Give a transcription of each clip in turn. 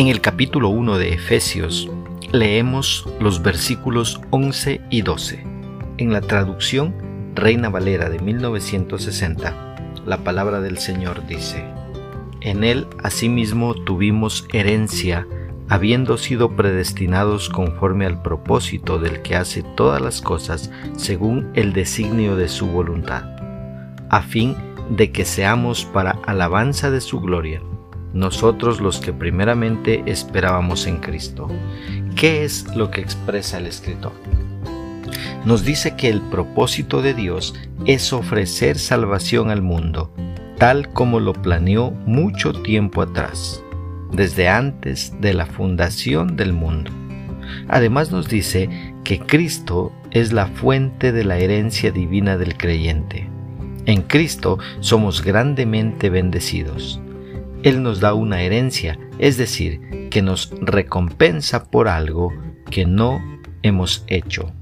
En el capítulo 1 de Efesios leemos los versículos 11 y 12. En la traducción Reina Valera de 1960, la palabra del Señor dice, En él asimismo tuvimos herencia, habiendo sido predestinados conforme al propósito del que hace todas las cosas según el designio de su voluntad, a fin de que seamos para alabanza de su gloria nosotros los que primeramente esperábamos en Cristo. ¿Qué es lo que expresa el escritor? Nos dice que el propósito de Dios es ofrecer salvación al mundo, tal como lo planeó mucho tiempo atrás, desde antes de la fundación del mundo. Además nos dice que Cristo es la fuente de la herencia divina del creyente. En Cristo somos grandemente bendecidos. Él nos da una herencia, es decir, que nos recompensa por algo que no hemos hecho.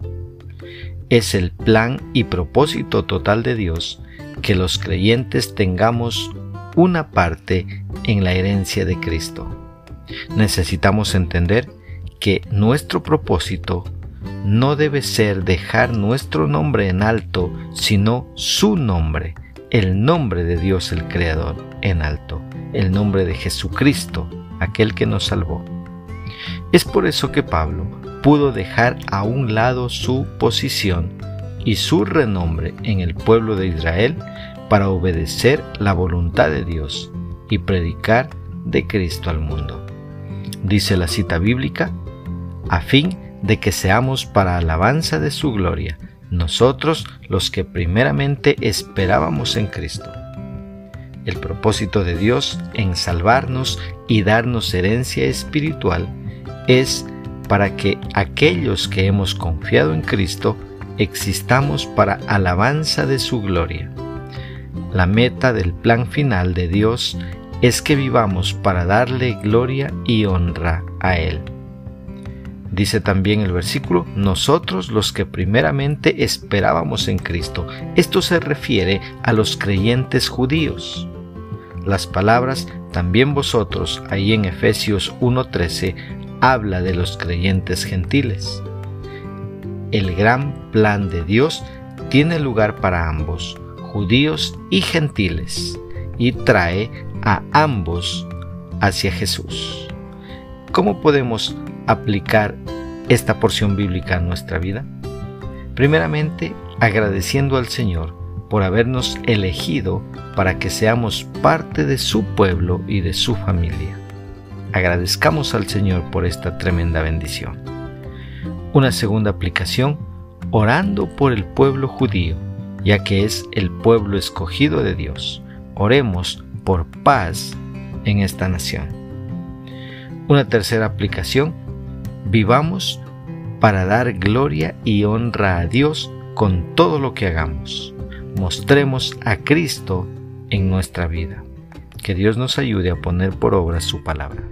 Es el plan y propósito total de Dios que los creyentes tengamos una parte en la herencia de Cristo. Necesitamos entender que nuestro propósito no debe ser dejar nuestro nombre en alto, sino su nombre, el nombre de Dios el Creador en alto el nombre de Jesucristo, aquel que nos salvó. Es por eso que Pablo pudo dejar a un lado su posición y su renombre en el pueblo de Israel para obedecer la voluntad de Dios y predicar de Cristo al mundo. Dice la cita bíblica, a fin de que seamos para alabanza de su gloria, nosotros los que primeramente esperábamos en Cristo. El propósito de Dios en salvarnos y darnos herencia espiritual es para que aquellos que hemos confiado en Cristo existamos para alabanza de su gloria. La meta del plan final de Dios es que vivamos para darle gloria y honra a Él. Dice también el versículo, nosotros los que primeramente esperábamos en Cristo. Esto se refiere a los creyentes judíos las palabras también vosotros, ahí en Efesios 1.13, habla de los creyentes gentiles. El gran plan de Dios tiene lugar para ambos, judíos y gentiles, y trae a ambos hacia Jesús. ¿Cómo podemos aplicar esta porción bíblica a nuestra vida? Primeramente, agradeciendo al Señor por habernos elegido para que seamos parte de su pueblo y de su familia. Agradezcamos al Señor por esta tremenda bendición. Una segunda aplicación, orando por el pueblo judío, ya que es el pueblo escogido de Dios. Oremos por paz en esta nación. Una tercera aplicación, vivamos para dar gloria y honra a Dios con todo lo que hagamos mostremos a Cristo en nuestra vida. Que Dios nos ayude a poner por obra su palabra.